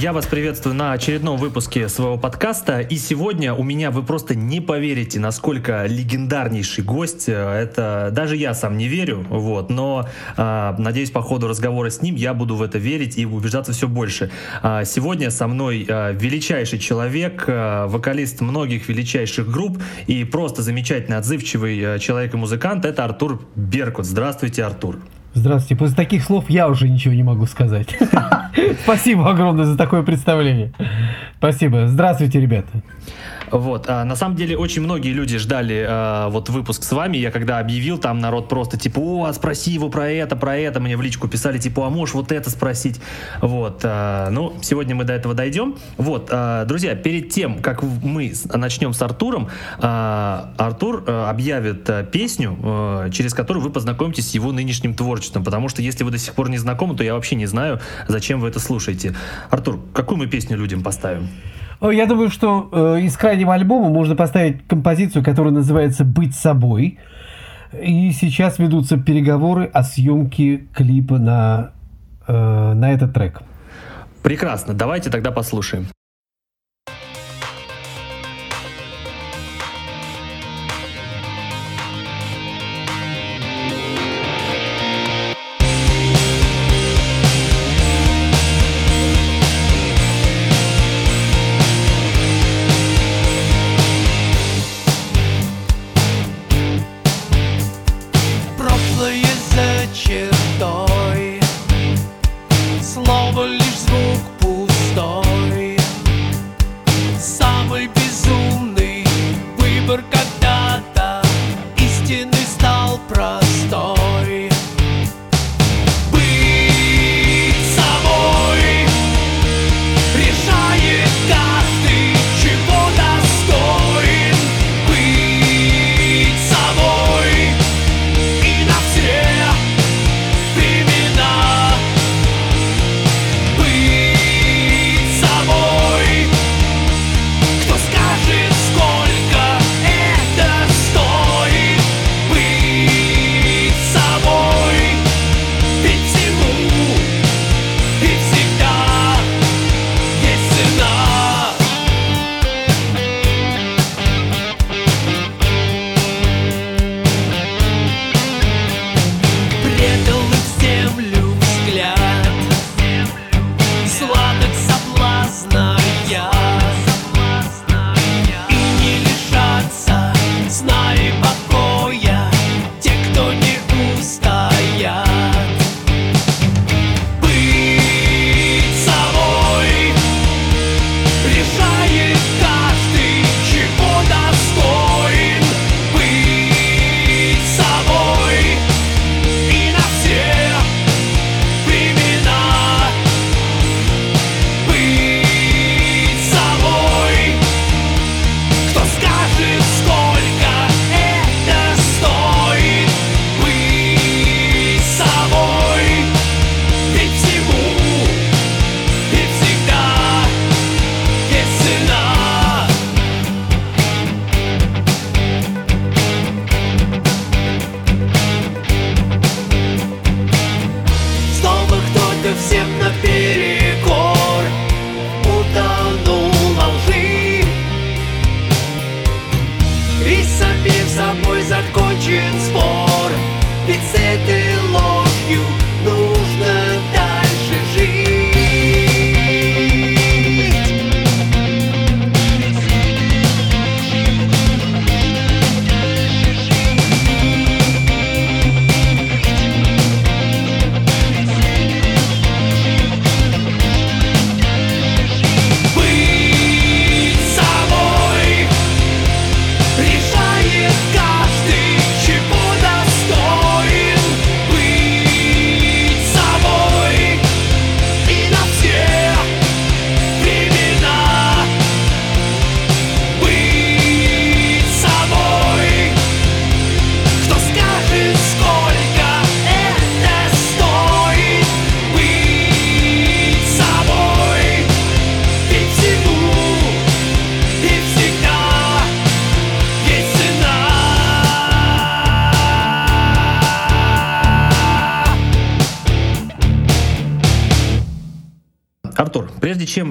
Я вас приветствую на очередном выпуске своего подкаста. И сегодня у меня вы просто не поверите, насколько легендарнейший гость. Это даже я сам не верю, вот. Но э, надеюсь, по ходу разговора с ним я буду в это верить и убеждаться все больше. А, сегодня со мной а, величайший человек, а, вокалист многих величайших групп и просто замечательный отзывчивый человек и музыкант. Это Артур Беркут. Здравствуйте, Артур. Здравствуйте. После таких слов я уже ничего не могу сказать. Спасибо огромное за такое представление. Спасибо. Здравствуйте, ребята. Вот, а, на самом деле очень многие люди ждали а, вот выпуск с вами. Я когда объявил, там народ просто типа, о, а спроси его про это, про это. Мне в личку писали типа, а можешь вот это спросить. Вот, а, ну, сегодня мы до этого дойдем. Вот, а, друзья, перед тем, как мы начнем с Артуром, а, Артур а, объявит а, песню, а, через которую вы познакомитесь с его нынешним творчеством. Потому что если вы до сих пор не знакомы, то я вообще не знаю, зачем вы это слушаете. Артур, какую мы песню людям поставим? Я думаю, что э, из крайнего альбома можно поставить композицию, которая называется «Быть собой». И сейчас ведутся переговоры о съемке клипа на, э, на этот трек. Прекрасно. Давайте тогда послушаем.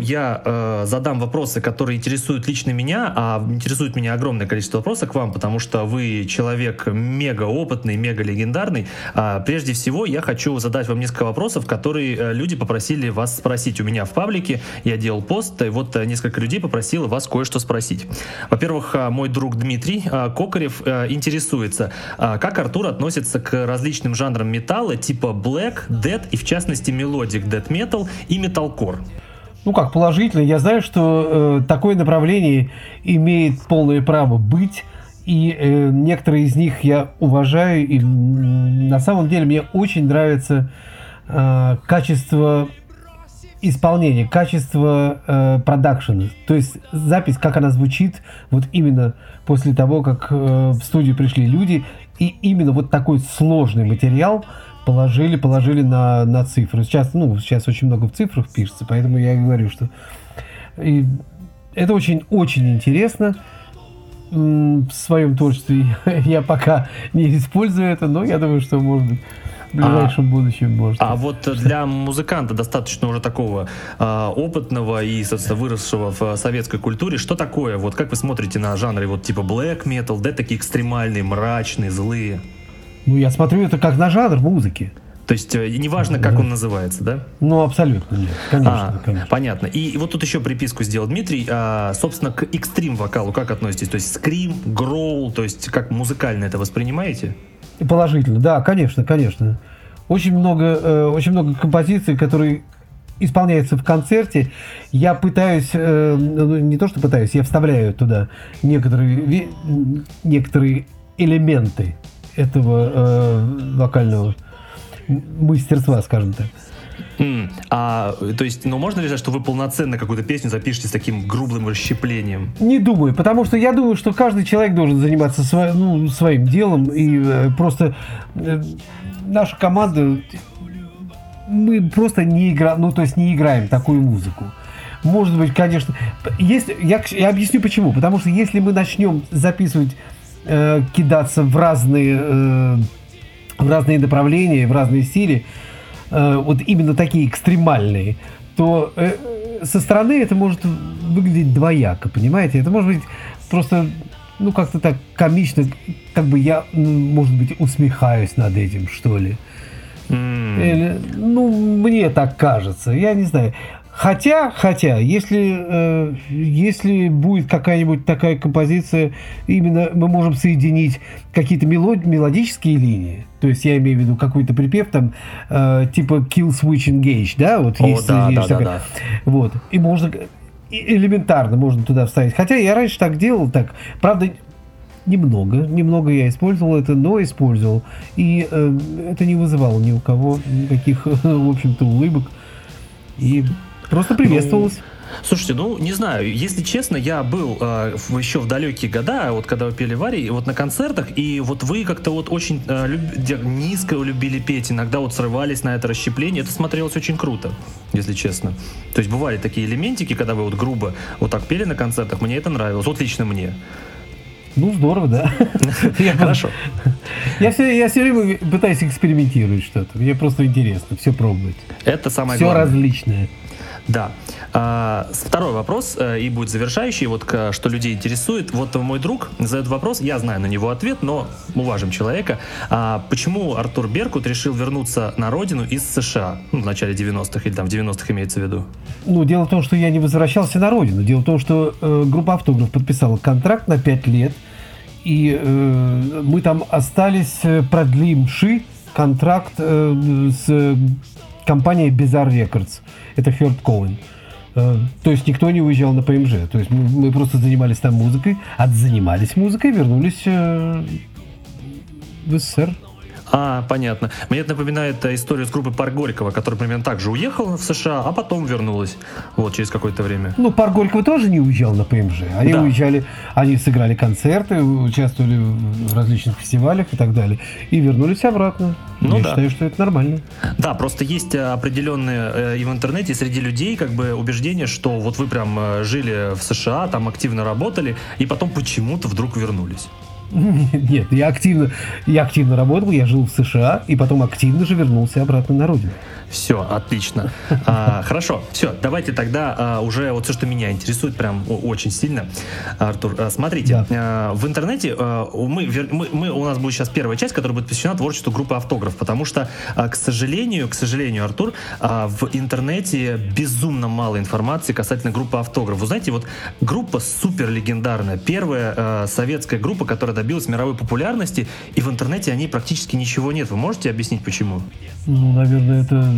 Я э, задам вопросы, которые интересуют лично меня, а интересует меня огромное количество вопросов к вам, потому что вы человек мега опытный, мега легендарный, э, прежде всего я хочу задать вам несколько вопросов, которые э, люди попросили вас спросить у меня в паблике. Я делал пост, и вот э, несколько людей попросило вас кое-что спросить. Во-первых, э, мой друг Дмитрий Кокарев интересуется, как Артур относится к различным жанрам металла типа Black, Dead и в частности Melodic Death Metal и Metalcore. Ну как, положительно. Я знаю, что э, такое направление имеет полное право быть, и э, некоторые из них я уважаю, и на самом деле мне очень нравится э, качество исполнения, качество э, продакшена. То есть запись, как она звучит, вот именно после того, как э, в студию пришли люди, и именно вот такой сложный материал – положили, положили на, на цифры. Сейчас, ну, сейчас очень много в цифрах пишется, поэтому я и говорю, что и это очень-очень интересно в своем творчестве. Я пока не использую это, но я думаю, что может быть в ближайшем а, будущем может. А вот для музыканта достаточно уже такого а, опытного и, собственно, выросшего в советской культуре, что такое? Вот как вы смотрите на жанры вот типа black metal, да, такие экстремальные, мрачные, злые? Ну, я смотрю это как на жанр музыки. То есть э, неважно, как он называется, да? Ну, абсолютно нет. Конечно, а, конечно. Понятно. И вот тут еще приписку сделал Дмитрий. А, собственно, к экстрим-вокалу как относитесь? То есть скрим, гроул, то есть как музыкально это воспринимаете? Положительно, да, конечно, конечно. Очень много, э, очень много композиций, которые исполняются в концерте. Я пытаюсь, э, ну, не то что пытаюсь, я вставляю туда некоторые, некоторые элементы этого э, вокального мастерства, скажем так. Mm. А, то есть, ну можно ли сказать, что вы полноценно какую-то песню запишете с таким грубым расщеплением? Не думаю, потому что я думаю, что каждый человек должен заниматься сво, ну, своим делом, и э, просто э, наша команда, мы просто не играем, ну то есть не играем такую музыку. Может быть, конечно, если, я, я объясню почему. Потому что если мы начнем записывать э, кидаться в разные, э, в разные направления, в разные стили, э, вот именно такие экстремальные, то э, со стороны это может выглядеть двояко, понимаете? Это может быть просто, ну, как-то так комично, как бы я, может быть, усмехаюсь над этим, что ли. Mm. Или, ну, мне так кажется. Я не знаю. Хотя, хотя, если, э, если будет какая-нибудь такая композиция, именно мы можем соединить какие-то мелод, мелодические линии, то есть я имею в виду какой-то припев там, э, типа Kill Switch Engage, да, вот О, есть, да, есть да, такая, да, да. вот, и можно элементарно можно туда вставить. Хотя я раньше так делал, так, правда, немного, немного я использовал это, но использовал, и э, это не вызывало ни у кого никаких, в общем-то, улыбок и Просто приветствовалось. Ну, Слушайте, ну не знаю, если честно, я был э, еще в далекие года, вот когда вы пели Вари, вот на концертах, и вот вы как-то вот очень э, люб... низко любили петь, иногда вот срывались на это расщепление, это смотрелось очень круто, если честно. То есть бывали такие элементики, когда вы вот грубо вот так пели на концертах, мне это нравилось, вот лично мне. Ну, здорово, да. Хорошо. Я все, я все время пытаюсь экспериментировать что-то. Мне просто интересно все пробовать. Это самое главное. Все различное. Да. А, второй вопрос, э, и будет завершающий, вот что людей интересует. Вот мой друг задает вопрос, я знаю на него ответ, но уважим человека. А, почему Артур Беркут решил вернуться на родину из США? Ну, в начале 90-х или там в 90-х имеется в виду. Ну, дело в том, что я не возвращался на родину. Дело в том, что э, группа автограф подписала контракт на 5 лет, и э, мы там остались, э, продлимши контракт э, с компания Bizarre Records. Это Хёрд Коуэн. Э, то есть никто не уезжал на ПМЖ. То есть мы, мы просто занимались там музыкой, отзанимались музыкой, вернулись э, в СССР. А, понятно. Мне это напоминает э, историю с группой Парк Горького, которая примерно так же уехала в США, а потом вернулась. Вот, через какое-то время. Ну, Парк Горького тоже не уезжал на ПМЖ. Они да. уезжали, они сыграли концерты, участвовали в различных фестивалях и так далее. И вернулись обратно. Ну, Я да. считаю, что это нормально. Да, просто есть э, определенные э, и в интернете, и среди людей как бы убеждение, что вот вы прям жили в США, там активно работали, и потом почему-то вдруг вернулись. Нет, я активно, я активно работал, я жил в США, и потом активно же вернулся обратно на родину. Все, отлично. А, хорошо, все, давайте тогда а, уже вот все, что меня интересует прям очень сильно. Артур, а, смотрите, да. а, в интернете а, мы, мы, мы, у нас будет сейчас первая часть, которая будет посвящена творчеству группы «Автограф», потому что, а, к сожалению, к сожалению, Артур, а, в интернете безумно мало информации касательно группы «Автограф». Вы знаете, вот группа супер легендарная, первая а, советская группа, которая добилась мировой популярности, и в интернете о ней практически ничего нет. Вы можете объяснить, почему? Ну, наверное, это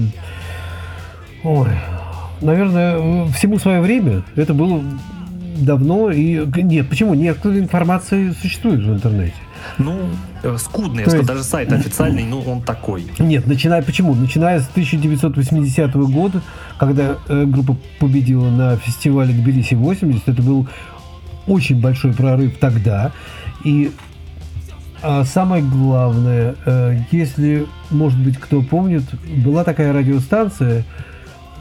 Ой, наверное, всему свое время. Это было давно и нет, почему? Некоторая информация существует в интернете. Ну, э, скудный, То есть... даже сайт официальный, ну, он такой. Нет, начиная, почему? Начиная с 1980 года, когда э, группа победила на фестивале Тбилиси-80, это был очень большой прорыв тогда. И а самое главное, э, если, может быть, кто помнит, была такая радиостанция,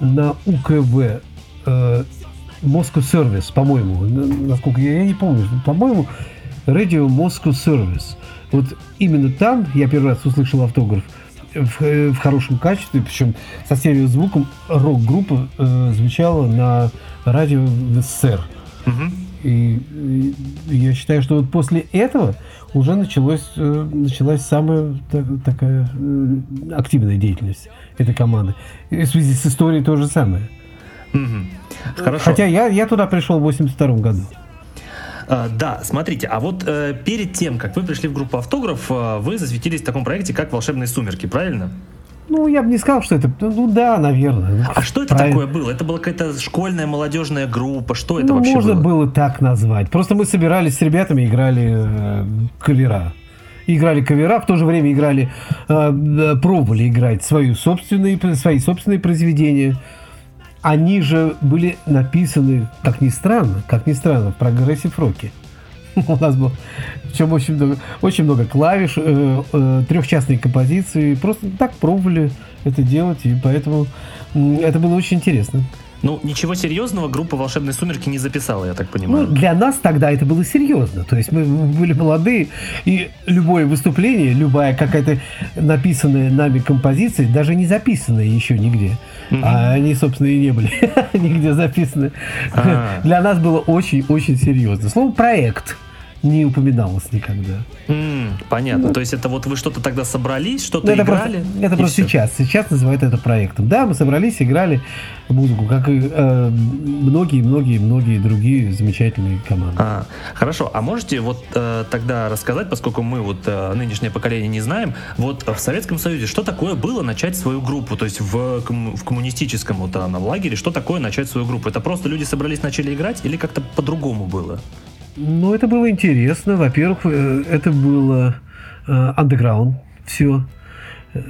на УКВ э, Moscow Service, по-моему, насколько я, я не помню, по-моему, Radio Moscow Service. Вот именно там я первый раз услышал автограф в, э, в хорошем качестве, причем со стереозвуком рок-группа э, звучала на радио в СССР. Угу. И, и я считаю, что вот после этого уже началось, э, началась самая так, такая э, активная деятельность этой команды. И в связи с историей то же самое. Угу. Хорошо. Хотя я, я туда пришел в 82 году. Uh, да, смотрите, а вот uh, перед тем, как вы пришли в группу автограф, uh, вы засветились в таком проекте, как «Волшебные сумерки», правильно? Ну, я бы не сказал, что это... Ну, да, наверное. А что это Правильно. такое было? Это была какая-то школьная молодежная группа? Что это ну, вообще можно было? было так назвать. Просто мы собирались с ребятами, играли э, кавера. Играли кавера, в то же время играли, э, э, пробовали играть свои собственные, свои собственные произведения. Они же были написаны, как ни странно, как ни странно, в прогрессив-роке. У нас было причем очень много, очень много клавиш, э, э, трехчастные композиции. Просто так пробовали это делать, и поэтому это было очень интересно. Ну, ничего серьезного группа «Волшебные сумерки» не записала, я так понимаю. Ну, для нас тогда это было серьезно. То есть мы были молодые, и любое выступление, любая какая-то написанная нами композиция, даже не записанная еще нигде, mm-hmm. а они, собственно, и не были нигде записаны, А-а-а. для нас было очень-очень серьезно. Слово «проект» не упоминалось никогда. Mm, понятно. Ну, То есть это вот вы что-то тогда собрались, что-то это играли? Просто, это просто все. сейчас. Сейчас называют это проектом. Да, мы собрались, играли музыку, как и многие-многие-многие э, другие замечательные команды. А, хорошо. А можете вот э, тогда рассказать, поскольку мы вот э, нынешнее поколение не знаем, вот в Советском Союзе что такое было начать свою группу? То есть в, в коммунистическом вот, э, лагере что такое начать свою группу? Это просто люди собрались, начали играть или как-то по-другому было? Ну, это было интересно. Во-первых, э, это было андеграунд э, все. Э,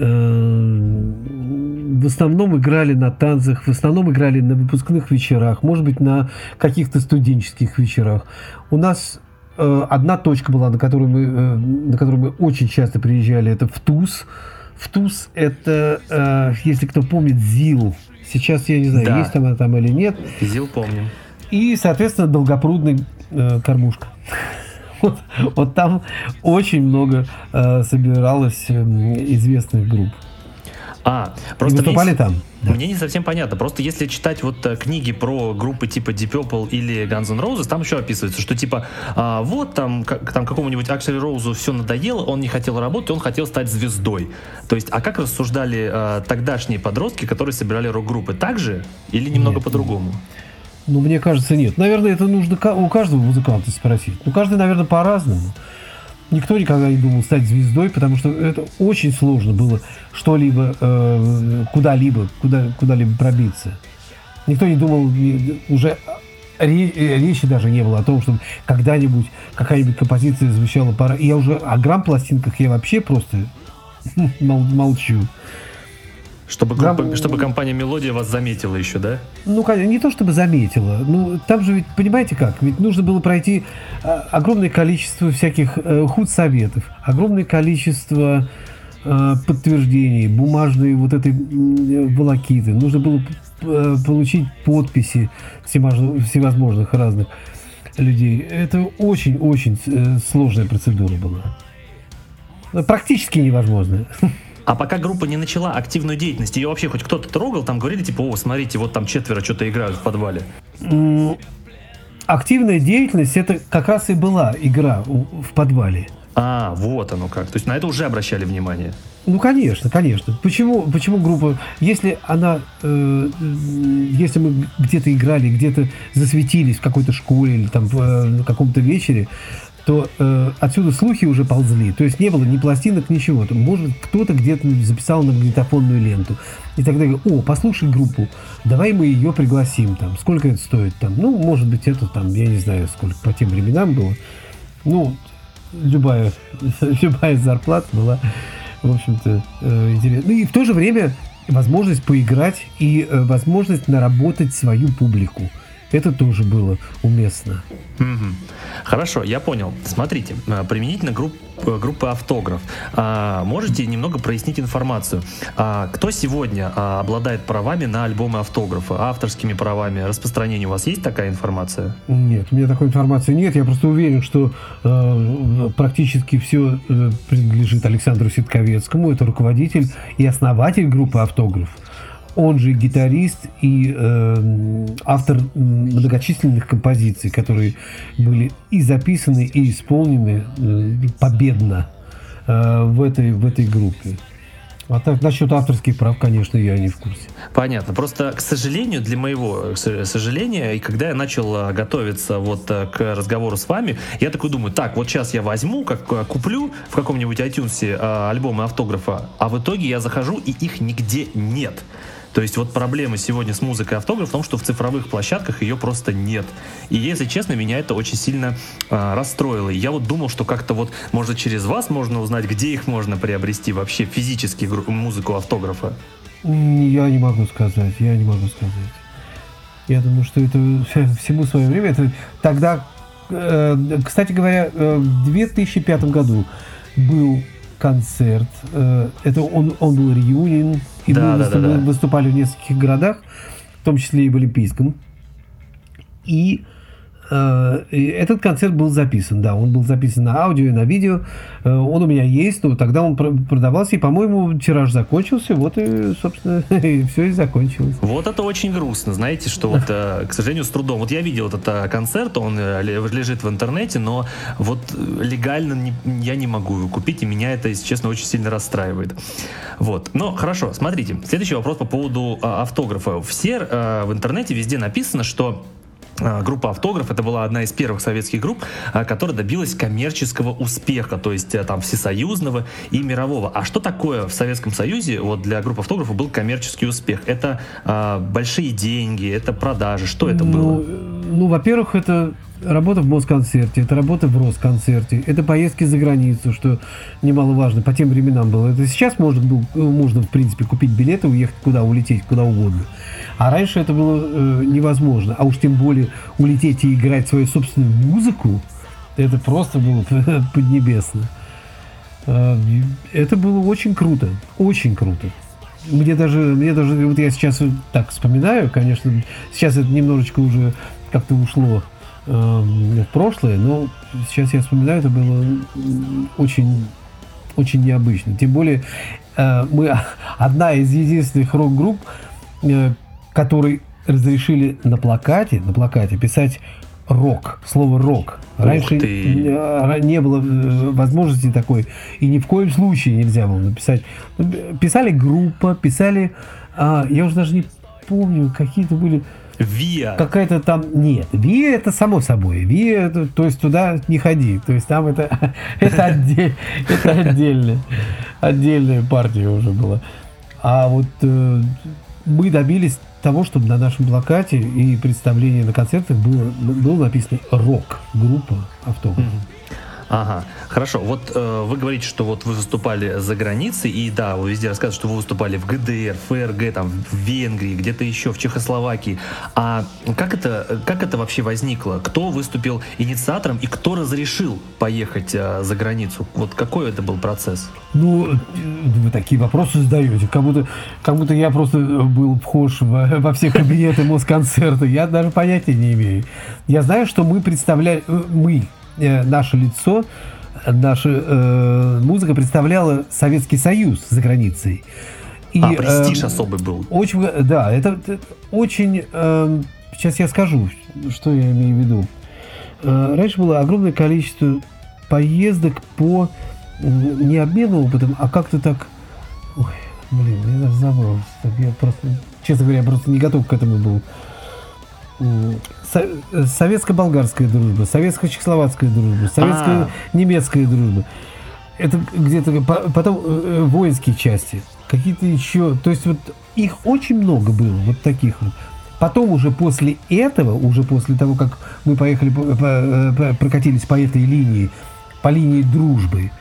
в основном играли на танцах, в основном играли на выпускных вечерах, может быть, на каких-то студенческих вечерах. У нас одна точка была, на которую мы, на которую мы очень часто приезжали, это в ТУЗ. В ТУЗ это, если кто помнит, ЗИЛ. Сейчас я не знаю, да. есть там она там или нет. ЗИЛ помним. И, соответственно, Долгопрудный э, кормушка. Вот, вот там очень много э, собиралось э, известных групп. А, просто и выступали мне, там. Да. Мне не совсем понятно. Просто если читать вот э, книги про группы типа Deep Purple или Guns N' Roses, там еще описывается, что типа а, вот там, как, там какому-нибудь Аксель Роузу все надоело, он не хотел работать, он хотел стать звездой. То есть, а как рассуждали а, тогдашние подростки, которые собирали рок-группы? Так же или немного по-другому? Ну, мне кажется, нет. Наверное, это нужно у каждого музыканта спросить. Ну, каждый, наверное, по-разному. Никто никогда не думал стать звездой, потому что это очень сложно было что-либо, э, куда-либо, куда, куда-либо пробиться. Никто не думал, уже речи даже не было о том, чтобы когда-нибудь какая-нибудь композиция звучала пора. И я уже о грамм-пластинках я вообще просто молчу. Чтобы, группа, Гам... чтобы компания Мелодия вас заметила еще, да? Ну, не то чтобы заметила. Ну, там же ведь, понимаете как, ведь нужно было пройти а, огромное количество всяких э, худсоветов, огромное количество э, подтверждений, бумажные вот этой волокиты. Нужно было э, получить подписи всевозможных разных. людей. Это очень-очень э, сложная процедура была. Практически невозможно. А пока группа не начала активную деятельность, ее вообще хоть кто-то трогал, там говорили, типа, о, смотрите, вот там четверо что-то играют в подвале. Активная деятельность это как раз и была игра в подвале. А, вот оно как. То есть на это уже обращали внимание. Ну, конечно, конечно. Почему, почему группа, если она, э, если мы где-то играли, где-то засветились в какой-то школе или там в э, каком-то вечере, то э, отсюда слухи уже ползли. То есть не было ни пластинок, ничего. Там, может, кто-то где-то записал на магнитофонную ленту. И тогда говорю, о, послушай группу, давай мы ее пригласим. Там, сколько это стоит? Там, ну, может быть, это там, я не знаю, сколько по тем временам было. Ну, любая, любая зарплата была, в общем-то, э, интересна. Ну и в то же время возможность поиграть и э, возможность наработать свою публику. Это тоже было уместно. Угу. Хорошо, я понял. Смотрите, э, применительно групп, э, группы автограф. А, можете немного прояснить информацию. А, кто сегодня а, обладает правами на альбомы автографа, авторскими правами, распространение? У вас есть такая информация? Нет, у меня такой информации нет. Я просто уверен, что э, практически все э, принадлежит Александру Ситковецкому. Это руководитель и основатель группы автограф он же гитарист и э, автор многочисленных композиций, которые были и записаны, и исполнены э, победно э, в, этой, в этой группе. А так, насчет авторских прав, конечно, я не в курсе. Понятно. Просто, к сожалению, для моего сожаления, и когда я начал а, готовиться вот э, к разговору с вами, я такой думаю, так, вот сейчас я возьму, как э, куплю в каком-нибудь iTunes альбомы автографа, а в итоге я захожу, и их нигде нет. То есть вот проблема сегодня с музыкой автограф в том, что в цифровых площадках ее просто нет. И если честно, меня это очень сильно э, расстроило. Я вот думал, что как-то вот, может, через вас можно узнать, где их можно приобрести вообще физически музыку автографа. Я не могу сказать, я не могу сказать. Я думаю, что это всему свое время. Это тогда, э, кстати говоря, э, в 2005 году был концерт. Э, это он, он был реюнион и да, мы да, выступ, да, да. выступали в нескольких городах, в том числе и в Олимпийском. И Э, этот концерт был записан, да, он был записан на аудио и на видео. Э, он у меня есть, но тогда он продавался, и, по-моему, тираж закончился, вот и, собственно, и все и закончилось. Вот это очень грустно, знаете, что вот, э, к сожалению, с трудом. Вот я видел этот концерт, он лежит в интернете, но вот легально не, я не могу его купить, и меня это, если честно, очень сильно расстраивает. Вот. Но хорошо, смотрите, следующий вопрос по поводу а, автографа. Все в интернете везде написано, что группа «Автограф» это была одна из первых советских групп, а, которая добилась коммерческого успеха, то есть э, там всесоюзного и мирового. А что такое в Советском Союзе вот для группы «Автографа» был коммерческий успех? Это а, большие деньги, это продажи, что это ну, было? Ну, во-первых, это работа в Москонцерте, это работа в Росконцерте, это поездки за границу, что немаловажно, по тем временам было. Это сейчас можно, было, можно в принципе, купить билеты, уехать куда, улететь куда угодно. А раньше это было э, невозможно. А уж тем более улететь и играть свою собственную музыку, это просто было поднебесно. Э, это было очень круто, очень круто. Мне даже, мне даже, вот я сейчас так вспоминаю, конечно, сейчас это немножечко уже как-то ушло в прошлое, но сейчас я вспоминаю, это было очень, очень необычно. Тем более э, мы одна из единственных рок-групп, э, который разрешили на плакате, на плакате писать рок, слово рок. Раньше не было э, возможности такой, и ни в коем случае нельзя было написать. Писали группа, писали, а, я уже даже не помню, какие-то были... Виа. Какая-то там... Нет, Виа это само собой. Виа, то есть туда не ходи. То есть там это, это, отдель, это отдельная, отдельная партия уже была. А вот э, мы добились того, чтобы на нашем плакате и представлении на концертах было, было написано рок, группа автограф. Ага. Хорошо, вот э, вы говорите, что вот вы выступали за границей, и да, вы везде рассказываете, что вы выступали в ГДР, ФРГ, там, в Венгрии, где-то еще, в Чехословакии. А как это, как это вообще возникло? Кто выступил инициатором и кто разрешил поехать э, за границу? Вот какой это был процесс? Ну, вы такие вопросы задаете, как будто, как будто я просто был вхож во, во все кабинеты Москонцерта. Я даже понятия не имею. Я знаю, что мы представляли, э, мы, э, наше лицо, наша э, музыка представляла Советский Союз за границей. И, а, престиж э, особый был. Очень, да, это, это очень... Э, сейчас я скажу, что я имею в виду. Э, раньше было огромное количество поездок по не обмену опытом, а как-то так... Ой, блин, я даже забыл. Я просто, честно говоря, я просто не готов к этому был. Советско-болгарская дружба, советско-чехословацкая дружба, советско-немецкая дружба. Это где-то потом э, э, воинские части, какие-то еще, то есть вот их очень много было, вот таких вот. Потом уже после этого, уже после того, как мы поехали, э, прокатились по этой линии, по линии дружбы,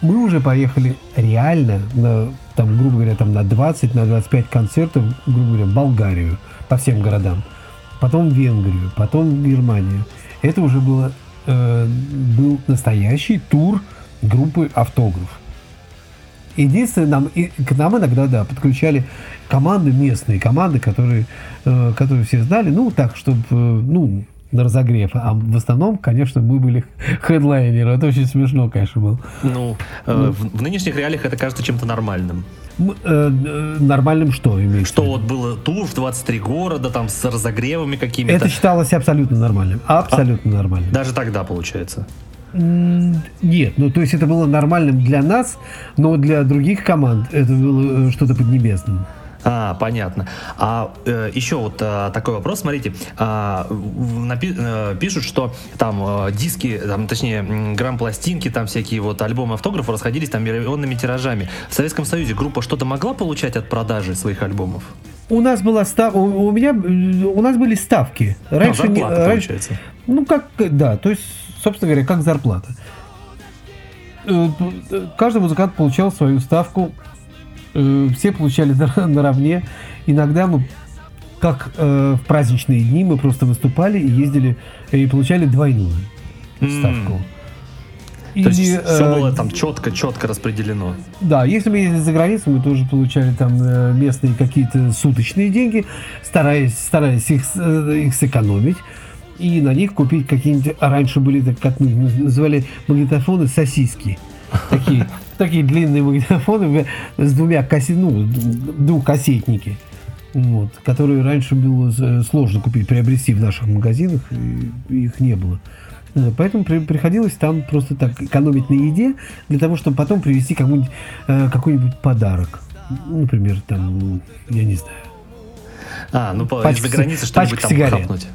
мы уже поехали реально, на, там, грубо говоря, там на 20, на 25 концертов, грубо говоря, в Болгарию, по всем городам. Потом Венгрию, потом Германию. Это уже было, э, был настоящий тур группы «Автограф». Единственное, нам, и, к нам иногда, да, подключали команды местные, команды, которые, э, которые все знали, ну, так, чтобы, э, ну, на разогрев. А в основном, конечно, мы были хедлайнеры. Это очень смешно, конечно, было. Ну, э, ну. В, в нынешних реалиях это кажется чем-то нормальным. Э, э, нормальным что имеется? Что вот было тур в 23 города, там с разогревами какими-то. Это считалось абсолютно нормальным. Абсолютно а, нормальным. Даже тогда, получается. Нет, ну то есть это было нормальным для нас, но для других команд это было что-то поднебесным. А, понятно. А э, еще вот а, такой вопрос, смотрите, а, напи- э, пишут, что там э, диски, там, точнее, грамм-пластинки, там всякие вот альбомы автографов расходились там миллионными тиражами. В Советском Союзе группа что-то могла получать от продажи своих альбомов? У нас была став... у, меня у нас были ставки. Раньше ну, зарплата, не... получается. Ну как, да, то есть, собственно говоря, как зарплата. Э, каждый музыкант получал свою ставку э, все получали наравне. Иногда мы, как э, в праздничные дни, мы просто выступали и ездили и получали двойную ставку. Mm. Или, То есть все э, было там четко, четко распределено. Да, если мы ездили за границу, мы тоже получали там э, местные какие-то суточные деньги, стараясь, стараясь их, э, их сэкономить и на них купить какие-нибудь, а раньше были, так, как мы называли, магнитофоны сосиски. Такие такие длинные магнитофоны с двумя кассет, ну, двухкассетники. Вот, которые раньше было сложно купить, приобрести в наших магазинах, и их не было. Поэтому при, приходилось там просто так экономить на еде, для того, чтобы потом привезти какой-нибудь, э, какой-нибудь подарок. Например, там, я не знаю. А, ну, из-за границы что-нибудь там сигарет. хапнуть.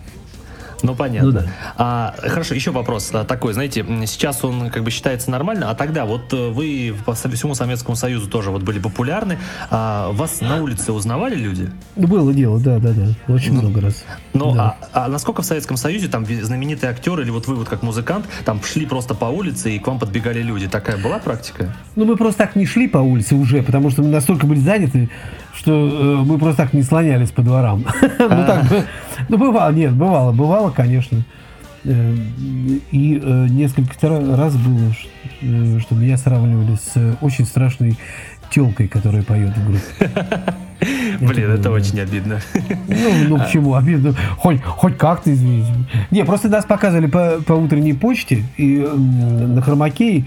Ну понятно. Ну, да. а, хорошо, еще вопрос такой, знаете, сейчас он как бы считается нормально, а тогда вот э, вы по всему Советскому Союзу тоже вот были популярны, а вас на улице узнавали люди? Было дело, да, да, да, очень ну, много раз. Ну да. а, а насколько в Советском Союзе там знаменитые актеры или вот вы вот как музыкант там шли просто по улице и к вам подбегали люди, такая была практика? Ну мы просто так не шли по улице уже, потому что мы настолько были заняты, что э, мы просто так не слонялись по дворам. Ну так, ну бывало, нет, бывало, бывало, конечно. Э, и э, несколько раз было, что меня сравнивали с очень страшной телкой, которая поет в группе. Блин, это очень обидно. Ну, ну почему обидно? Хоть, хоть как-то, извините. Не, просто нас показывали по, по утренней почте и на хромакее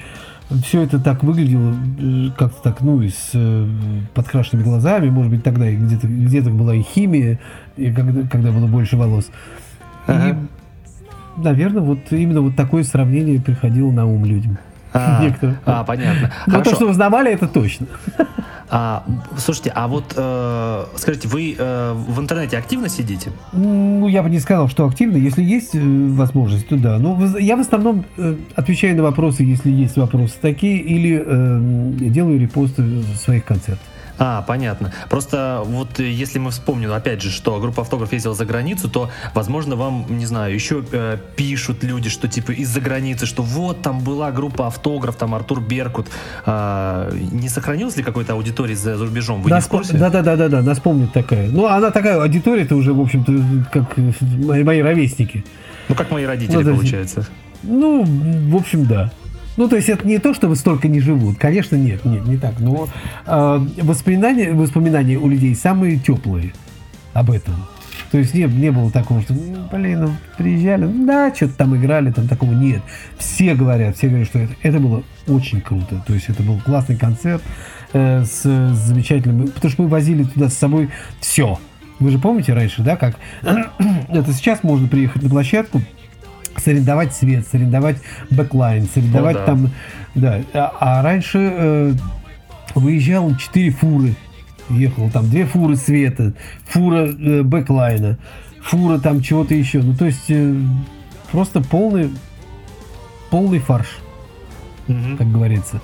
все это так выглядело э, как-то так, ну, и с э, подкрашенными глазами, может быть, тогда где-то где была и химия, и когда, когда было больше волос. Ага. И, наверное, вот именно вот такое сравнение приходило на ум людям. А, а понятно. Но то, что узнавали, это точно. А, слушайте, а вот э, скажите, вы э, в интернете активно сидите? Ну, я бы не сказал, что активно. Если есть э, возможность, то да. Но ну, я в основном э, отвечаю на вопросы, если есть вопросы такие, или э, делаю репосты своих концертов. А, понятно. Просто вот э, если мы вспомним, опять же, что группа автограф ездила за границу, то, возможно, вам, не знаю, еще э, пишут люди, что типа из-за границы, что вот там была группа автограф, там Артур Беркут. А, не сохранилась ли какой-то аудитории за, за рубежом? Вы нас не в курсе? Да, да, да, да, да, нас помнит такая. Ну, она такая аудитория, это уже, в общем-то, как мои, мои ровесники. Ну, как мои родители, ну, получается. Ну, в общем, да. Ну, то есть это не то, что вы столько не живут. Конечно, нет, нет, не так. Но э, воспоминания, воспоминания у людей самые теплые об этом. То есть не, не было такого, что, ну, блин, ну, приезжали, ну, да, что-то там играли, там такого нет. Все говорят, все говорят, что это, это было очень круто. То есть это был классный концерт э, с, с замечательным... Потому что мы возили туда с собой все. Вы же помните раньше, да, как... это сейчас можно приехать на площадку, сорендовать свет, сорендовать бэклайн, сорендовать О, да. там... Да. А, а раньше э, выезжало 4 фуры. Ехало там две фуры света, фура э, бэклайна, фура там чего-то еще. Ну, то есть э, просто полный, полный фарш, угу. как говорится.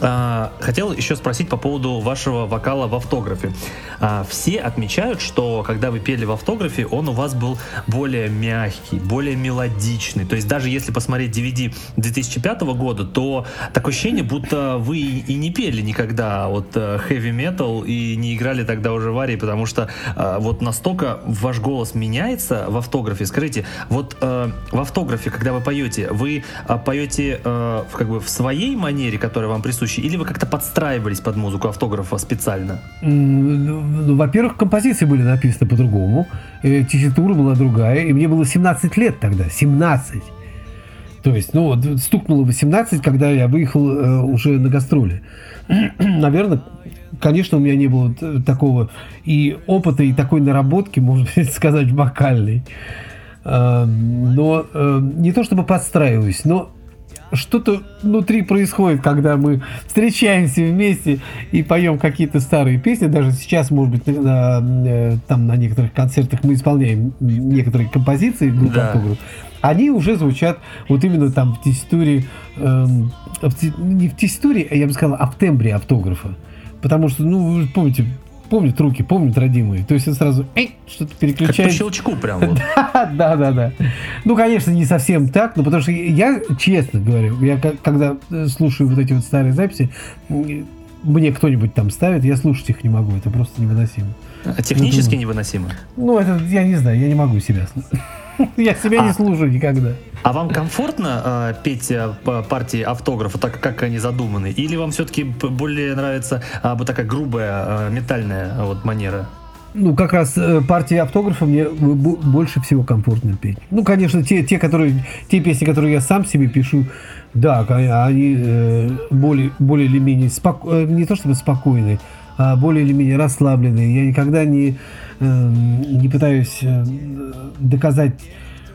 А, хотел еще спросить по поводу вашего вокала в автографе. А, все отмечают, что когда вы пели в автографе, он у вас был более мягкий, более мелодичный. То есть даже если посмотреть DVD 2005 года, то такое ощущение, будто вы и не пели никогда вот э, heavy metal и не играли тогда уже в арии, потому что а, вот настолько ваш голос меняется в автографе. Скажите, вот э, в автографе, когда вы поете, вы поете э, как бы в своей манере, которая вам присуща, присущи, или вы как-то подстраивались под музыку автографа специально? Ну, во-первых, композиции были написаны по-другому, э, тесситура была другая, и мне было 17 лет тогда, 17. То есть, ну, вот стукнуло 18, когда я выехал э, уже на гастроли. Наверное, конечно, у меня не было такого и опыта, и такой наработки, можно сказать, вокальной. Э, но э, не то чтобы подстраиваюсь, но что-то внутри происходит, когда мы встречаемся вместе и поем какие-то старые песни. Даже сейчас, может быть, на, э, там на некоторых концертах мы исполняем некоторые композиции группы да. автограф. Они уже звучат вот именно там в текстуре, эм, в, не в текстуре, а я бы сказал, а в тембре автографа. Потому что, ну, вы помните, помнит руки, помнит родимые. То есть он сразу что-то переключает. Как по щелчку прям вот. да, да, да. Ну, конечно, не совсем так, но потому что я, честно говорю, я когда э, слушаю вот эти вот старые записи, мне кто-нибудь там ставит, я слушать их не могу, это просто невыносимо. А технически ну, невыносимо? Ну, это, я не знаю, я не могу себя Я себя а, не слушаю никогда. А вам комфортно э, петь э, партии автографа, так как они задуманы? Или вам все-таки более нравится э, вот такая грубая, э, метальная вот манера? Ну, как раз э, партии автографа мне больше всего комфортно петь. Ну, конечно, те, те, которые, те песни, которые я сам себе пишу, да, они э, более, более или менее споко... Э, не то чтобы спокойные, а более или менее расслабленные. Я никогда не, э, не пытаюсь э, доказать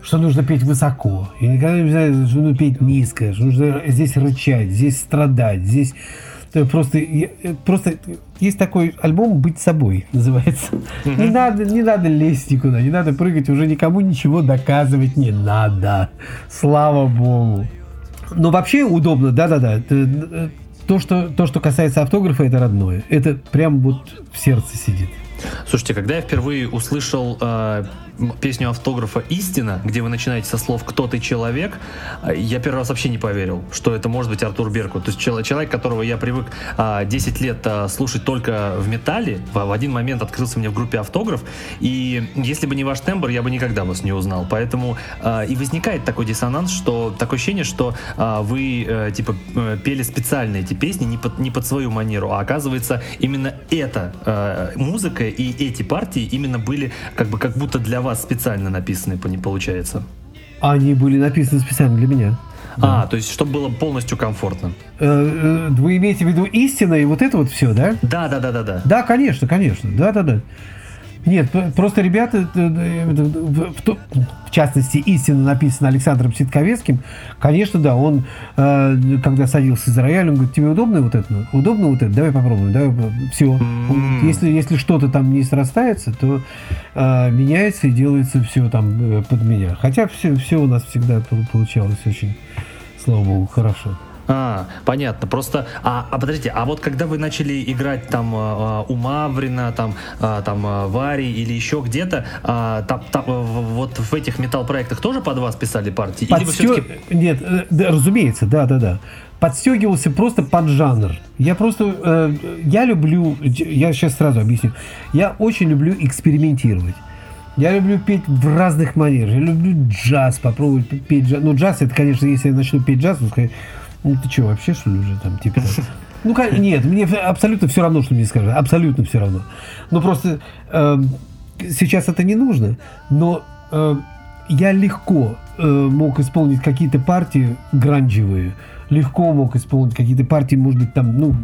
что нужно петь высоко. Я никогда не знаю, что нужно петь низко, что нужно здесь рычать, здесь страдать, здесь просто, просто есть такой альбом «Быть собой» называется. Не надо, не надо лезть никуда, не надо прыгать, уже никому ничего доказывать не надо. Слава богу. Но вообще удобно, да-да-да. Э, то что, то, что касается автографа, это родное. Это прям вот в сердце сидит. Слушайте, когда я впервые услышал э, песню автографа «Истина», где вы начинаете со слов «Кто ты, человек?», э, я первый раз вообще не поверил, что это может быть Артур Беркут. То есть человек, которого я привык 10 э, лет э, слушать только в металле, в один момент открылся мне в группе «Автограф», и если бы не ваш тембр, я бы никогда вас не узнал. Поэтому и возникает такой диссонанс, что такое ощущение, что вы типа пели специально эти песни не под, не под свою манеру, а оказывается именно эта музыка и эти партии именно были как бы как будто для вас специально написаны, получается. Они были написаны специально для меня. Да. А, то есть, чтобы было полностью комфортно. Э, э, вы имеете в виду истина и вот это вот все, да? Да, да, да, да, да. Да, конечно, конечно. Да, да, да. Нет, просто ребята, в частности, истинно написано Александром Ситковецким, конечно, да, он, э, когда садился за рояль, он говорит, тебе удобно вот это? Удобно вот это? Давай попробуем, давай, все. Mm-hmm. Если, если что-то там не срастается, то э, меняется и делается все там э, под меня. Хотя все, все у нас всегда получалось очень, слава богу, хорошо. А, понятно. Просто, а, а подождите, а вот когда вы начали играть там а, у Маврина, там, а, там а, Вари или еще где-то, а, там, там, вот в этих металл-проектах тоже под вас писали партии? Подстё... Или вы все-таки... Нет, э, да, разумеется, да, да, да. Подстегивался просто под жанр. Я просто, э, я люблю, я сейчас сразу объясню, я очень люблю экспериментировать. Я люблю петь в разных манерах. Я люблю джаз, попробовать петь джаз. Ну, джаз, это, конечно, если я начну петь джаз, то ну ты что, вообще что ли уже там, типа... Ну, нет, мне абсолютно все равно, что мне скажут. Абсолютно все равно. Ну, просто э, сейчас это не нужно, но э, я легко э, мог исполнить какие-то партии гранжевые, легко мог исполнить какие-то партии, может быть, там, ну,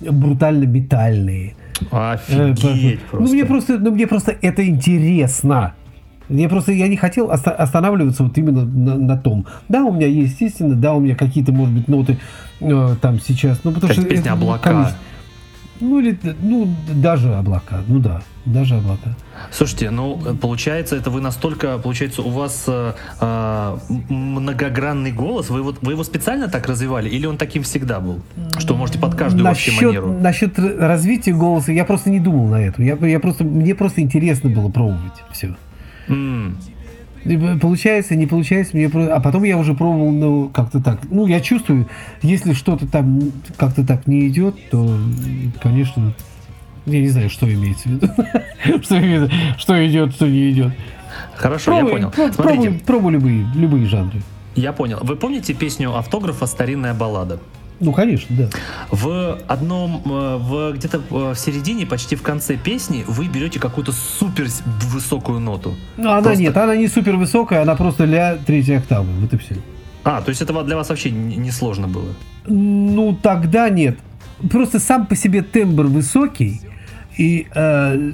брутально метальные. Офигеть э, просто. Ну, мне просто, ну, мне просто это интересно. Я просто я не хотел останавливаться вот именно на, на том. Да, у меня есть, естественно, да, у меня какие-то, может быть, ноты э, там сейчас. Ну, потому как что песня это, «Облака». Конечно, ну, или, ну, даже облака. Ну да, даже облака. Слушайте, ну, получается, это вы настолько, получается, у вас э, э, многогранный голос, вы, вот, вы его специально так развивали, или он таким всегда был? Что можете под каждую насчет, вообще манеру? Насчет развития голоса, я просто не думал на это. Я, я просто, мне просто интересно было пробовать все. Mm. Получается, не получается, мне а потом я уже пробовал, ну, как-то так. Ну, я чувствую, если что-то там как-то так не идет, то, конечно, я не знаю, что имеется в виду. что, что идет, что не идет. Хорошо, пробуй, я понял. Смотрите. Пробуй, пробуй любые, любые жанры. Я понял. Вы помните песню автографа «Старинная баллада»? Ну, конечно, да. В одном, э, в где-то э, в середине, почти в конце песни, вы берете какую-то супер высокую ноту. Ну, она просто... нет, она не супер высокая, она просто для третьей октавы. Вот и все. А, то есть это для вас вообще не сложно было? Ну, тогда нет. Просто сам по себе тембр высокий, и э,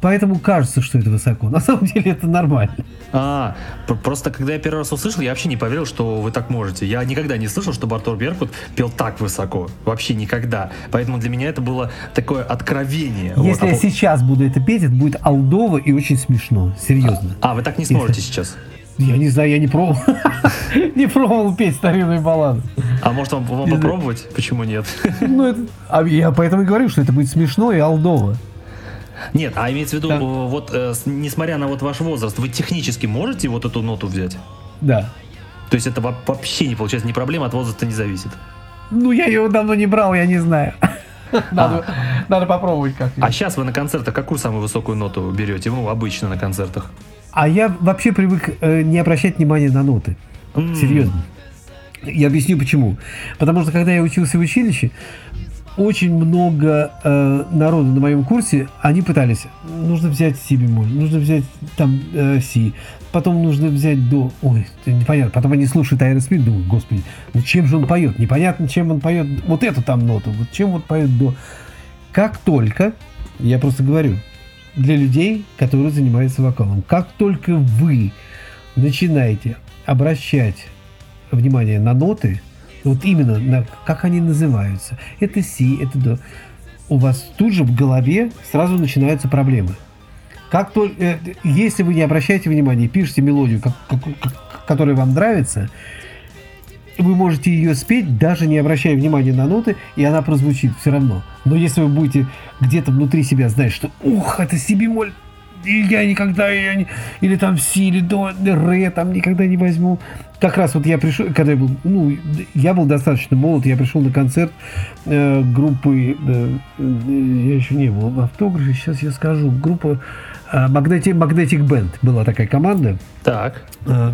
Поэтому кажется, что это высоко. На самом деле это нормально. А, просто когда я первый раз услышал, я вообще не поверил, что вы так можете. Я никогда не слышал, что Артур Беркут пел так высоко. Вообще никогда. Поэтому для меня это было такое откровение. Если вот. я а... сейчас буду это петь, это будет алдово и очень смешно. Серьезно. А, а вы так не сможете Если... сейчас? Я не знаю, я не пробовал. не пробовал петь старинные баллады. А может вам, вам попробовать? Почему нет? ну, это... А я поэтому и говорю, что это будет смешно и алдово. Нет, а имеется в виду, да. вот э, несмотря на вот ваш возраст, вы технически можете вот эту ноту взять? Да. То есть это вообще не получается, не проблема, от возраста не зависит? Ну, я его давно не брал, я не знаю. Надо, а. надо попробовать как А сейчас вы на концертах какую самую высокую ноту берете? Ну, обычно на концертах. А я вообще привык э, не обращать внимания на ноты. Mm. Серьезно. Я объясню почему. Потому что когда я учился в училище, очень много э, народу на моем курсе, они пытались, нужно взять си бемоль, нужно взять там э, си, потом нужно взять до, ой, непонятно, потом они слушают Айрон Смит, думают, господи, ну чем же он поет, непонятно, чем он поет вот эту там ноту, вот чем вот поет до. Как только, я просто говорю, для людей, которые занимаются вокалом, как только вы начинаете обращать внимание на ноты, вот именно, на, как они называются. Это си, это до. У вас тут же в голове сразу начинаются проблемы. Как только, э, если вы не обращаете внимания, пишете мелодию, как, как, как, которая вам нравится, вы можете ее спеть, даже не обращая внимания на ноты, и она прозвучит все равно. Но если вы будете где-то внутри себя знать, что ух, это си бемоль, я никогда я не, или там си, или до, ре, там никогда не возьму, как раз вот я пришел, когда я был, ну, я был достаточно молод, я пришел на концерт э, группы, э, я еще не был в автографе, сейчас я скажу, группа э, Magnetic, Magnetic Band была такая команда. Так. Э,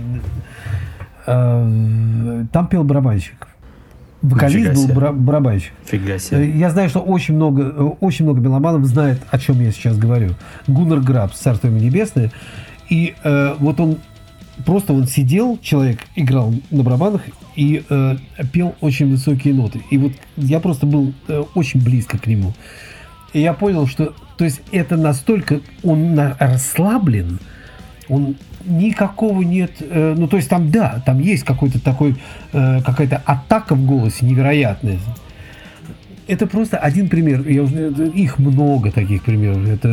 э, там пел барабанщик. Вокалист был бра- барабанщик. Фига себе. Э, я знаю, что очень много, э, очень много меломанов знает, о чем я сейчас говорю. Гуннер Грабс, Царство ему небесное. И э, вот он просто он сидел, человек играл на барабанах и э, пел очень высокие ноты. И вот я просто был э, очень близко к нему. И я понял, что то есть это настолько он на, расслаблен, он никакого нет, э, ну то есть там да, там есть какой-то такой э, какая-то атака в голосе невероятная. Это просто один пример. Я, их много таких примеров. Это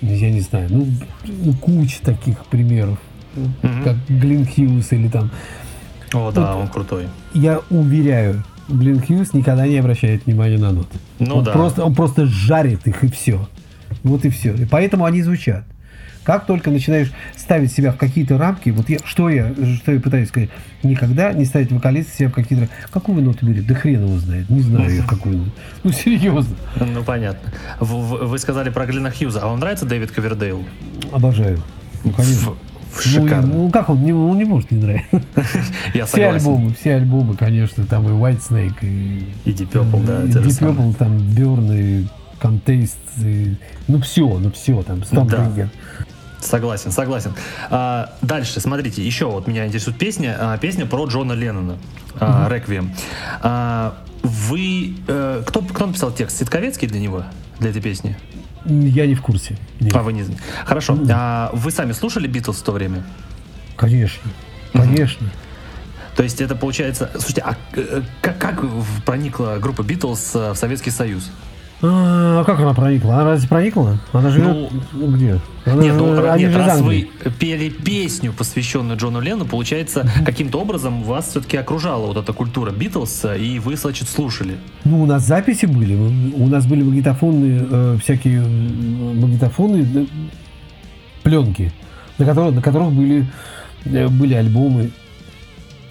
я не знаю, ну, ну куча таких примеров mm-hmm. как Глин Хьюз или там О, да, вот, он крутой. Я уверяю, Глен Хьюз никогда не обращает внимания на ноты. Ну он да. Просто, он просто жарит их и все. Вот и все. И поэтому они звучат. Как только начинаешь ставить себя в какие-то рамки, вот я, что я, что я пытаюсь сказать, никогда не ставить вокалиста себя в какие-то Какую ноту берет? Да хрен его знает. Не знаю я, какую ноту. Ну, серьезно. Ну, понятно. Вы сказали про Глена Хьюза. А вам нравится Дэвид Ковердейл? Обожаю. Ну, конечно. Ну, Шикарно. ну, как он, не, он не может не нравиться. Я Все согласен. альбомы, все альбомы, конечно, там и White Snake, и, И Deep Purple, да, и Deep. Purple, там Burn, и Contest, и- ну все, ну все, там Stormbringer. Согласен, согласен. А, дальше, смотрите, еще вот меня интересует песня, а, песня про Джона Леннона, а, «Реквием». А, вы, э, кто, кто написал текст? Ситковецкий для него, для этой песни? Я не в курсе. Нет. А, вы не знаете. Хорошо. А, вы сами слушали Битлз в то время? Конечно, конечно. То есть это получается... Слушайте, а э, как, как в- проникла группа Битлз э, в Советский Союз? А как она проникла? Она разве проникла? Она живет Ну, где? Она Нет, ну, нет, же из раз вы пели песню, посвященную Джону Ленну, получается, каким-то образом вас все-таки окружала вот эта культура Битлз, и вы, значит, слушали. Ну, у нас записи были. У нас были магнитофонные, э, всякие магнитофонные пленки, на которых, на которых были, э, были альбомы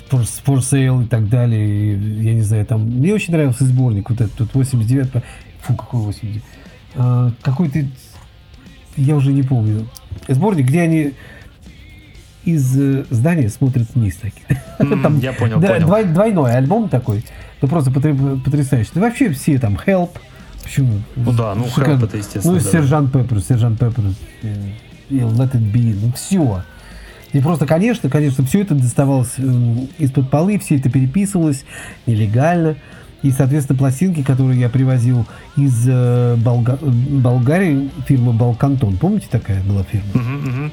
For, For Sale и так далее. И, я не знаю, там... Мне очень нравился сборник вот этот, вот 89 по- Фу, какой 89 А, Какой-то... Я уже не помню. Сборник, где они из э, здания смотрят вниз такие. М, я понял, Да, понял. двой- двойной альбом такой. Ну просто потр- потрясающий. Да вообще все там Help. Почему? Ну да, ну. Help это естественно, Ну да. Сержант Пеппер, Сержант Пеппер. э, Let It Be. Ну все. И просто, конечно, конечно, все это доставалось эм, из-под полы, все это переписывалось нелегально. И, соответственно, пластинки, которые я привозил из э, Болга- Болгарии, фирма Балкантон. Помните, такая была фирма? Мгм, мгм.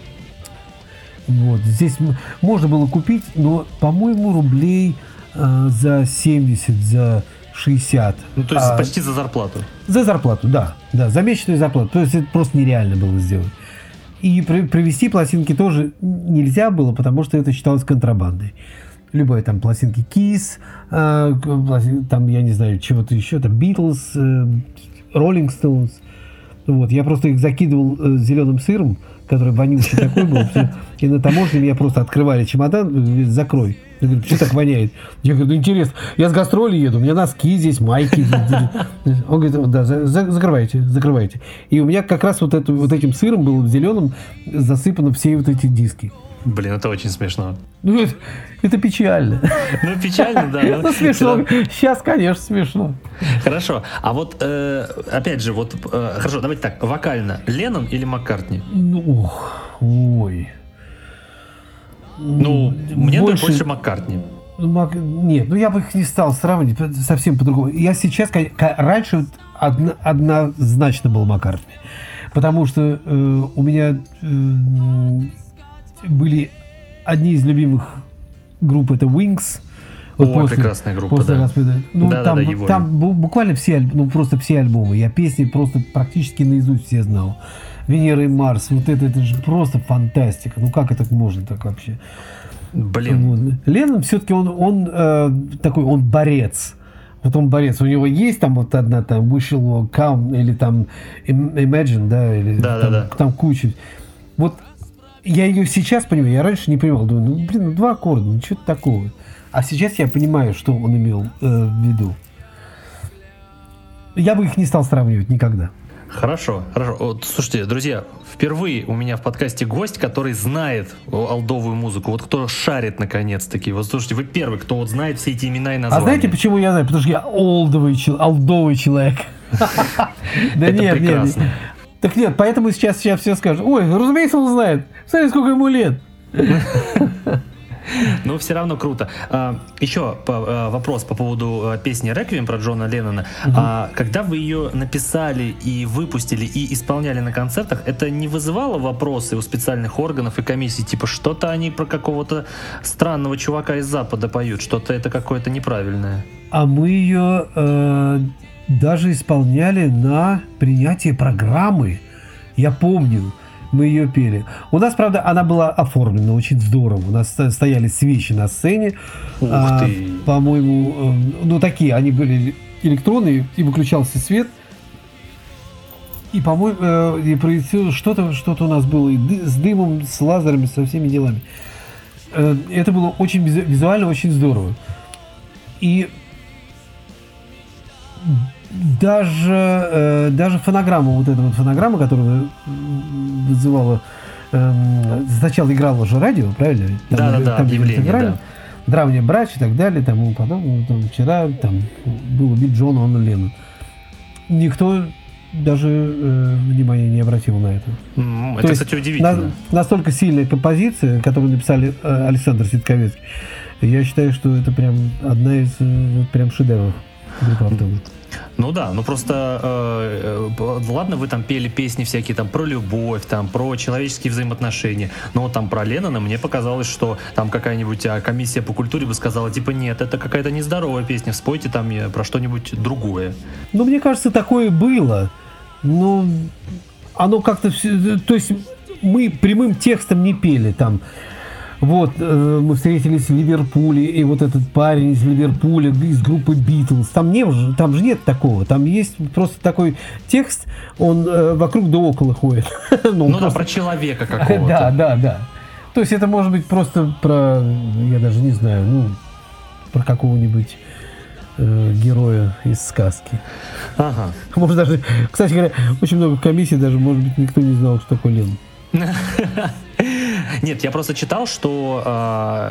Вот. Здесь можно было купить, но, по-моему, рублей э, за 70, за 60. Ну, то есть А, почти за зарплату. За зарплату, да. Да, за месячную зарплату. То есть это просто нереально было сделать. И при- привезти пластинки тоже нельзя было, потому что это считалось контрабандой. Любые там пластинки Kiss, э, там, я не знаю, чего-то еще, там Beatles, э, Rolling Stones. Вот, я просто их закидывал э, зеленым сыром, который вонючий такой был. И на таможне меня просто открывали чемодан, говорит, закрой. Я говорю, что так воняет? Я говорю, ну интересно, я с гастроли еду, у меня носки здесь, майки. здесь». Он говорит, да, за- за- закрывайте, закрывайте. И у меня как раз вот, это, вот этим сыром был зеленым засыпано все вот эти диски. Блин, это очень смешно. Ну, это, это печально. Ну, печально, да. но Ну, смешно. всё Сейчас, конечно, смешно. Хорошо. А вот, э, опять же, вот, э, хорошо, давайте так, вокально, Леннон или Маккартни? Ну, ой. Ну, мне больше- Маккартни. Ну, Нет, ну я бы их не стал сравнивать совсем по-другому. Я сейчас, раньше одно- однозначно был Маккартни. Потому что э, у меня э, были одни из любимых групп это Wings. О, прекрасная группа, после да. распада. Ну, Да-да-да, там, его. там бу- буквально все, ну, просто все альбомы. Я песни просто практически наизусть все знал. Венера и Марс, вот это, это же просто фантастика. Ну как это можно так вообще? Блин, Вот. Леннон все-таки он, он э, такой, он борец. Вот он борец. У него есть там вот одна там Wish Will Come или там Im- Imagine, да, или Да, да, там, да. там куча. Вот я ее сейчас понимаю, я раньше не понимал, думаю, ну блин, ну, два аккорда, ну что такого. А сейчас я понимаю, что он имел э, в виду. Я бы их не стал сравнивать никогда. Хорошо, хорошо. Вот, слушайте, друзья, впервые у меня в подкасте гость, который знает алдовую музыку. Вот кто шарит наконец-таки. Вот слушайте, вы первый, кто вот знает все эти имена и названия. А знаете, почему я знаю? Потому что я олдовый, олдовый человек. Да нет, нет. Так нет, поэтому сейчас, сейчас все скажут, ой, разумеется, он знает. Смотри, сколько ему лет. Но все равно круто. А, еще а, вопрос по поводу а, песни «Реквием» про Джона Леннона. А, когда вы ее написали и выпустили, и исполняли на концертах, это не вызывало вопросы у специальных органов и комиссий? Типа, что-то они про какого-то странного чувака из Запада поют, что-то это какое-то неправильное. А мы ее э, даже исполняли на принятии программы. Я помню. мы ее пели. У нас, правда, она была оформлена очень здорово. У нас стояли свечи на сцене. Ух а, ты. По-моему, э, ну такие, они были электронные, и выключался свет. И, по-моему, э, и проецировал что-то, что-то у нас было и с дымом, с лазерами, со всеми делами. Э, это было очень визуально, очень здорово. И даже, э, даже фонограмма, вот эта вот фонограмма, которая вызывала, э, сначала играла же радио, правильно? Там, да, да, да, объявление, играли, да. Древняя брачь и так далее, тому потом, там, вчера там был убит Джон Он Леннон. Никто даже э, внимания не обратил на это. Mm, это, есть, кстати, удивительно. На, настолько сильная композиция, которую написали э, Александр Ситковецкий, я считаю, что это прям одна из э, прям шедевров. Ну да, ну просто, э, э, ладно, вы там пели песни всякие там про любовь, там про человеческие взаимоотношения, но там про Леннона мне показалось, что там какая-нибудь а, комиссия по культуре бы сказала, типа, нет, это какая-то нездоровая песня, спойте там про что-нибудь другое. Ну, мне кажется, такое было. Ну, оно как-то... То есть мы прямым текстом не пели там вот, э, мы встретились в Ливерпуле, и вот этот парень из Ливерпуля, из группы Битлз, там, не, там же нет такого, там есть просто такой текст, он э, вокруг да около ходит. ну, ну просто... да, про человека какого-то. Да, да, да. То есть это может быть просто про, я даже не знаю, ну, про какого-нибудь э, героя из сказки. Ага. Может даже, кстати говоря, очень много комиссий, даже, может быть, никто не знал, что такое Лен. Нет, я просто читал, что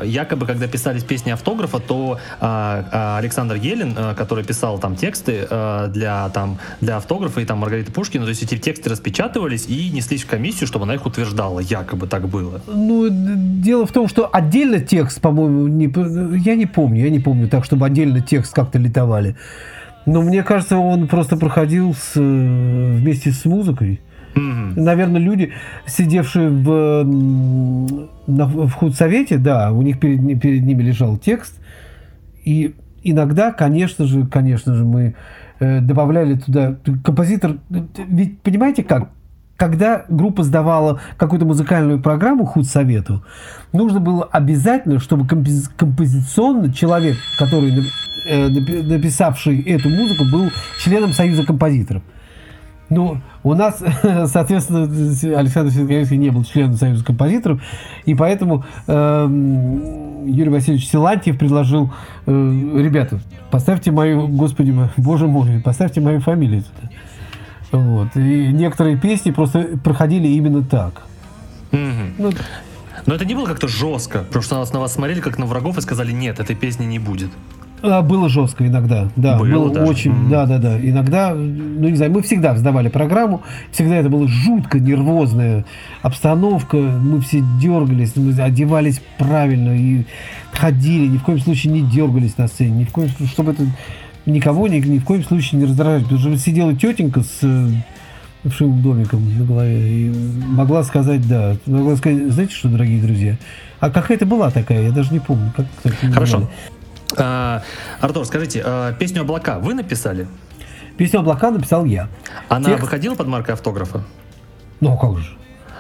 э, якобы, когда писались песни автографа, то э, Александр Елин, э, который писал там тексты э, для, там, для автографа и там Маргарита Пушкина, то есть эти тексты распечатывались и неслись в комиссию, чтобы она их утверждала. Якобы так было. Ну, дело в том, что отдельно текст, по-моему, не, я не помню, я не помню так, чтобы отдельно текст как-то литовали. Но мне кажется, он просто проходил с, вместе с музыкой. Mm-hmm. Наверное, люди, сидевшие в, в худсовете, да, у них перед, перед ними лежал текст. И иногда, конечно же, конечно же, мы э, добавляли туда композитор. Ведь понимаете как? Когда группа сдавала какую-то музыкальную программу худсовету, нужно было обязательно, чтобы компози- композиционно человек, который э, написавший эту музыку, был членом Союза композиторов. Ну, у нас, соответственно, Александр Сергеевский не был членом Союза композиторов, и поэтому э, Юрий Васильевич Силантьев предложил, э, ребята, поставьте мою, господи, боже мой, поставьте мою фамилию туда. Вот. И некоторые песни просто проходили именно так. Mm-hmm. Ну, но это не было как-то жестко, потому что на вас смотрели как на врагов и сказали, нет, этой песни не будет. А, было жестко иногда, да, было, было даже. очень, mm-hmm. да, да, да. Иногда, ну не знаю, мы всегда сдавали программу, всегда это была жутко нервозная обстановка, мы все дергались, мы одевались правильно и ходили, ни в коем случае не дергались на сцене, ни в коем случае, чтобы это никого ни, ни в коем случае не раздражать, потому что сидела тетенька с э, вшивым домиком на голове и могла сказать, да, могла сказать, знаете что, дорогие друзья, а какая-то была такая, я даже не помню, как, Хорошо. Называли. А, Артур, скажите, а, песню «Облака» вы написали? Песню «Облака» написал я. Она Текст... выходила под маркой автографа? Ну, как же?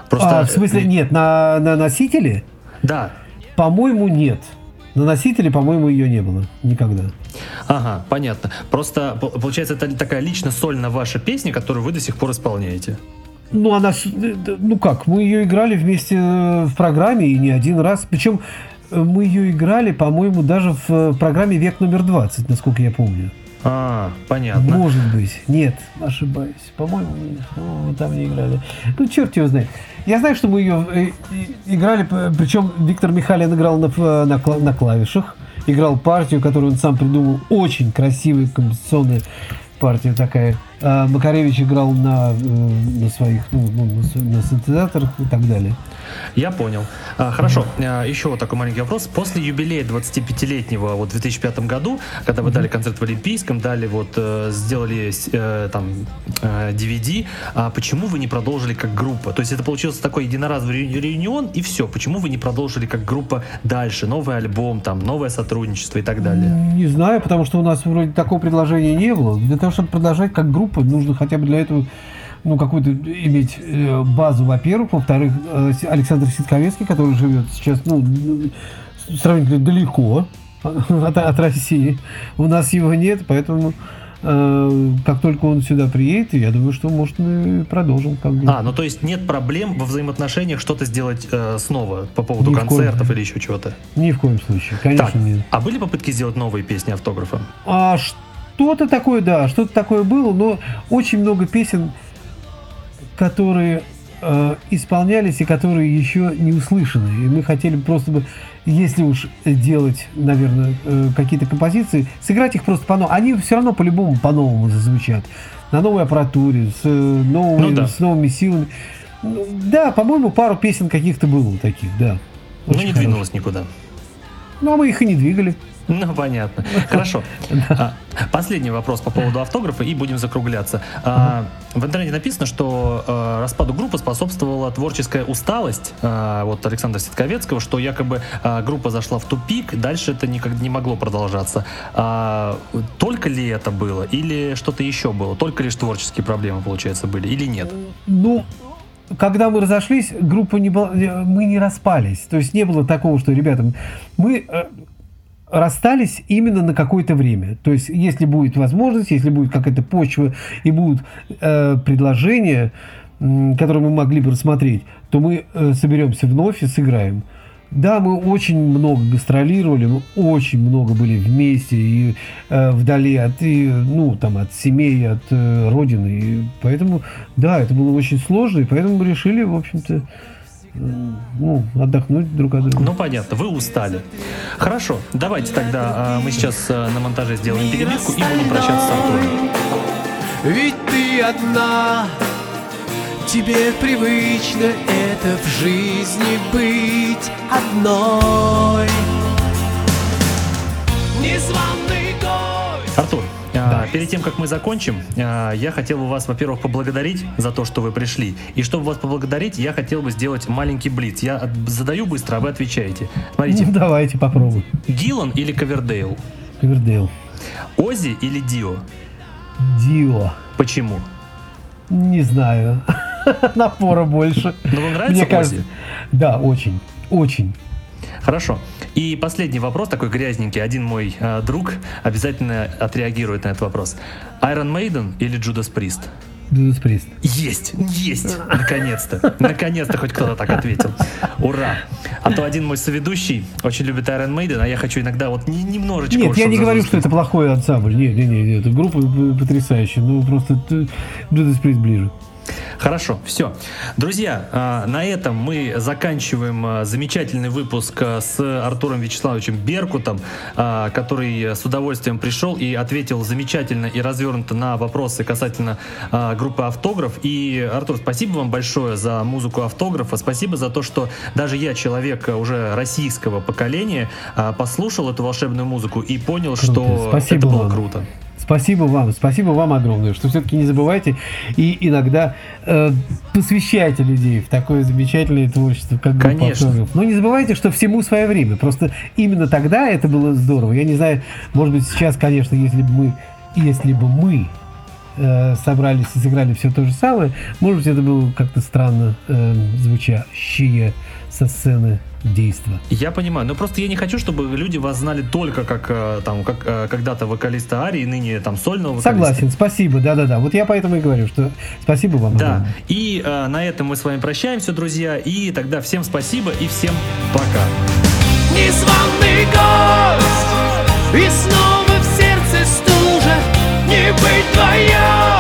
Просто... А, в смысле, нет, на, на носителе? Да. По-моему, нет. На носителе, по-моему, ее не было никогда. Ага, понятно. Просто, получается, это такая лично сольно ваша песня, которую вы до сих пор исполняете. Ну, она, ну как, мы ее играли вместе э, в программе и не один раз. Причем мы ее играли, по-моему, даже в э, программе «Век номер 20», насколько я помню. А, понятно. Может быть. Нет, ошибаюсь. По-моему, ну, там не играли. Ну, черт его знает. Я знаю, что мы ее э, играли, причем Виктор Михайлин играл на, на, на клавишах, играл партию, которую он сам придумал, очень красивая композиционная партия такая. А Макаревич играл на, э, на своих, ну, ну, на синтезаторах и так далее. Я понял. А, хорошо, а, еще вот такой маленький вопрос. После юбилея 25-летнего вот в 2005 году, когда вы дали концерт в Олимпийском, дали вот, э, сделали э, там DVD, а почему вы не продолжили как группа? То есть это получился такой единоразовый реюнион и все. Почему вы не продолжили как группа дальше? Новый альбом, там, новое сотрудничество и так далее? Не знаю, потому что у нас вроде такого предложения не было. Для того, чтобы продолжать как группа, нужно хотя бы для этого ну, какую-то иметь э, базу, во-первых. Во-вторых, э, Александр Ситковецкий, который живет сейчас, ну, сравнительно далеко от, от России. У нас его нет, поэтому э, как только он сюда приедет, я думаю, что, может, мы продолжим. Как бы. А, ну то есть нет проблем во взаимоотношениях что-то сделать э, снова по поводу Ни концертов коем- или еще чего-то? Ни в коем случае, конечно, Так, нет. а были попытки сделать новые песни автографа? А что-то такое, да, что-то такое было, но очень много песен, которые э, исполнялись и которые еще не услышаны. И мы хотели просто бы, если уж делать, наверное, э, какие-то композиции, сыграть их просто по-новому. Они все равно по-любому по-новому зазвучат. На новой аппаратуре, с, э, новыми, Ну да. с новыми силами. Ну, Да, по-моему, пару песен каких-то было таких, да. Ну Очень не хороших. двинулось никуда. Ну, а мы их и не двигали. Ну, понятно. Хорошо. А, Последний вопрос по поводу автографа, и будем закругляться. А, В интернете написано, что а, распаду группы способствовала творческая усталость вот Александра Ситковецкого, что якобы группа зашла в тупик, дальше это никак не могло продолжаться. Только ли это было, или что-то еще было? Только лишь творческие проблемы, получается, были, или нет? Ну, когда мы разошлись, группа не была, мы не распались. То есть не было такого, что, ребята, мы э, расстались именно на какое-то время. То есть, если будет возможность, если будет какая-то почва и будут э, предложения, м, которые мы могли бы рассмотреть, то мы э, соберемся вновь и сыграем. Да, мы очень много гастролировали, мы очень много были вместе и э, вдали от, и, ну, там, от семей, от э, родины. И поэтому, да, это было очень сложно, и поэтому мы решили, в общем-то, э, ну, отдохнуть друг от друга. Ну, понятно, вы устали. Хорошо, давайте тогда а, мы сейчас а, на монтаже сделаем перебивку и будем прощаться с Артуром. Ведь ты одна, тебе привычно это в жизни быть одной. Незваный гость. Перед тем, как мы закончим, а, я хотел бы вас, во-первых, поблагодарить за то, что вы пришли. И чтобы вас поблагодарить, я хотел бы сделать маленький блиц. Я задаю быстро, а вы отвечаете. Ну, Смотрите, давайте попробуем. Гиллан или Ковердейл? Ковердейл. Ози или Дио? Дио. Почему? Не знаю. Напора больше. Ну, вам нравится Мне кажется, да, очень. Очень. Хорошо. И последний вопрос, такой грязненький. Один мой э, друг обязательно отреагирует на этот вопрос. Iron Maiden или Judas Priest? Judas Priest. Есть, есть, наконец-то, наконец-то хоть кто-то так ответил. Ура! А то один мой соведущий очень любит Iron Maiden, а я хочу иногда вот не- немножечко... Нет, я не говорю, что это плохой ансамбль. Нет, нет, нет, это группа п- потрясающая. Ну, просто т- Judas Priest ближе. Хорошо, все. Друзья, а, на этом мы заканчиваем а, замечательный выпуск а, с Артуром Вячеславовичем Беркутом, который с удовольствием пришел и ответил замечательно и развернуто на вопросы касательно группы «Автограф». И, Артур, спасибо вам большое за музыку «Автографа», спасибо за то, что даже я, человек уже российского поколения, послушал эту волшебную музыку и понял, Круто. что Спасибо это было вам. круто. Спасибо вам, спасибо вам огромное, что все-таки не забывайте и иногда э, посвящайте людей в такое замечательное творчество, как Конечно. «Автограф». Но не забывайте, что всему свое время. Просто именно тогда это было здорово. Я не знаю, может быть, сейчас, конечно, если бы мы, если бы мы э, собрались и сыграли все то же самое, может быть, это было как-то странно э, звучащее со сцены действо. Я понимаю, но просто я не хочу, чтобы люди вас знали только как э, там, как э, когда-то вокалиста Арии, ныне там сольного вокалиста. Согласен, спасибо, да-да-да. Вот я поэтому и говорю, что спасибо вам. Да, огромное. и э, на этом мы с вами прощаемся, друзья, и тогда всем спасибо и всем пока. Незваный гость И снова в сердце стужа Не быть твоя